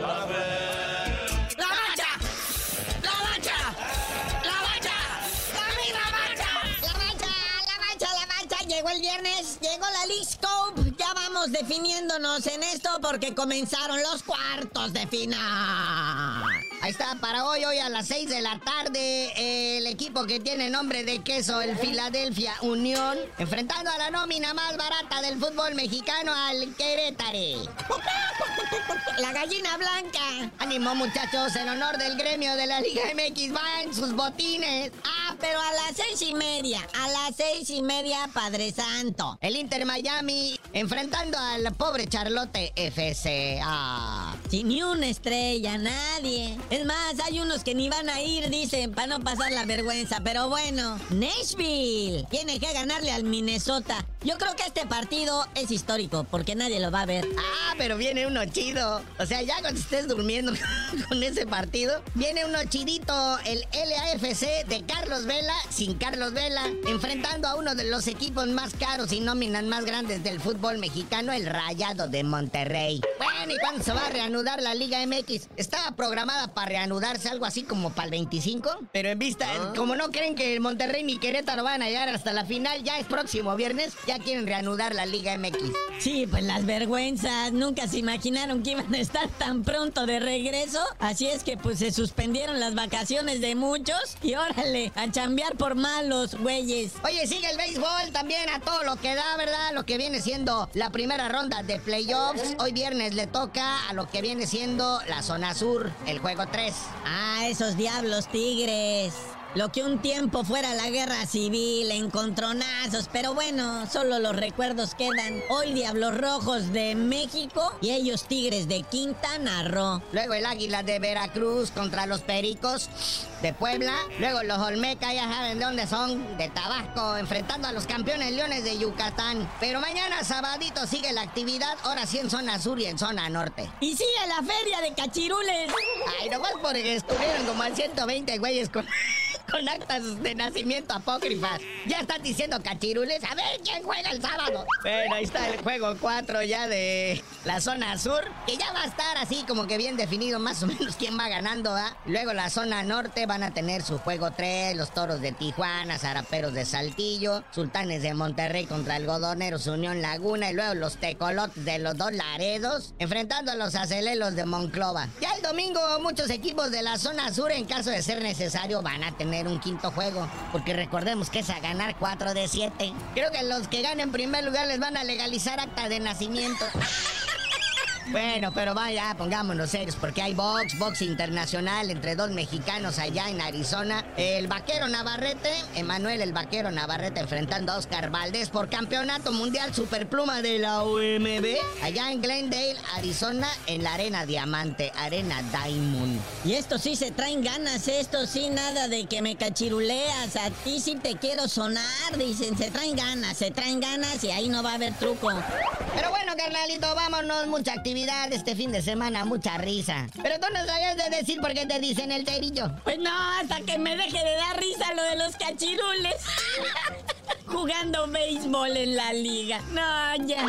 ¡La bacha! ¡La bacha! ¡La bacha! ¡La misma bacha! La mancha, la mancha, la mancha. Llegó el viernes, llegó la League. Ya vamos definiéndonos en esto porque comenzaron los cuartos de final. Ahí está, para hoy, hoy a las 6 de la tarde, el equipo que tiene nombre de queso, el Philadelphia Unión, enfrentando a la nómina más barata del fútbol mexicano, al Querétaro. La gallina blanca. Ánimo, muchachos, en honor del gremio de la Liga MX, va en sus botines. Ah, pero a las seis y media, a las seis y media, Padre Santo. El Inter Miami enfrentando al pobre Charlotte FC. Ah, sin ni una estrella, nadie. Es más, hay unos que ni van a ir, dicen, para no pasar la vergüenza. Pero bueno, Nashville tiene que ganarle al Minnesota. Yo creo que este partido es histórico, porque nadie lo va a ver. Ah, pero viene uno chido. O sea, ya cuando estés durmiendo con ese partido, viene uno chidito, el LAFC de Carlos Vela, sin Carlos Vela, enfrentando a uno de los equipos más caros y nóminas más grandes del fútbol mexicano, el Rayado de Monterrey. Bueno, ¿y cuándo se va a reanudar la Liga MX? Estaba programada para reanudarse algo así como para el 25, pero en vista, como no creen que el Monterrey ni Querétaro van a llegar hasta la final, ya es próximo viernes, ya quieren reanudar la Liga MX. Sí, pues las vergüenzas, nunca se imaginaron que iban a estar tan pronto de regreso, así es que pues se suspendieron las vacaciones de muchos y órale, a chambear por malos, güeyes. Oye, sigue el béisbol también a todo lo que da, ¿verdad? Lo que viene siendo la primera ronda de playoffs. Hoy viernes le toca a lo que viene siendo la zona sur, el juego 3. Ah, esos diablos tigres. Lo que un tiempo fuera la guerra civil, encontronazos, pero bueno, solo los recuerdos quedan. Hoy Diablos Rojos de México y ellos Tigres de Quintana Roo. Luego el Águila de Veracruz contra los Pericos de Puebla. Luego los Olmeca, ya saben de dónde son, de Tabasco, enfrentando a los campeones Leones de Yucatán. Pero mañana sabadito sigue la actividad, ahora sí en zona sur y en zona norte. Y sigue la feria de cachirules. Ay, nomás porque estuvieron como al 120 güeyes con con actas de nacimiento apócrifas. Ya están diciendo cachirules. A ver quién juega el sábado. Bueno, ahí está el juego 4 ya de la zona sur. Que ya va a estar así como que bien definido más o menos quién va ganando, ¿ah? Luego la zona norte van a tener su juego 3. Los toros de Tijuana, Zaraperos de Saltillo, Sultanes de Monterrey contra Algodoneros Unión Laguna. Y luego los Tecolotes de los dos Laredos. Enfrentando a los Acelelos de Monclova. Ya domingo muchos equipos de la zona sur en caso de ser necesario van a tener un quinto juego. Porque recordemos que es a ganar 4 de 7. Creo que los que ganen en primer lugar les van a legalizar acta de nacimiento. Bueno, pero vaya, pongámonos serios, porque hay box, box internacional entre dos mexicanos allá en Arizona. El vaquero Navarrete, Emanuel el vaquero Navarrete enfrentando a Oscar Valdés por campeonato mundial superpluma de la UMB. Allá en Glendale, Arizona, en la Arena Diamante, Arena Diamond. Y esto sí se traen ganas, esto sí, nada de que me cachiruleas. A ti sí te quiero sonar, dicen, se traen ganas, se traen ganas y ahí no va a haber truco. Pero bueno, carnalito, vámonos, mucha actividad este fin de semana, mucha risa. Pero tú no sabías de decir por qué te dicen el cerillo. Pues no, hasta que me deje de dar risa lo de los cachirules. Jugando béisbol en la liga. No, ya.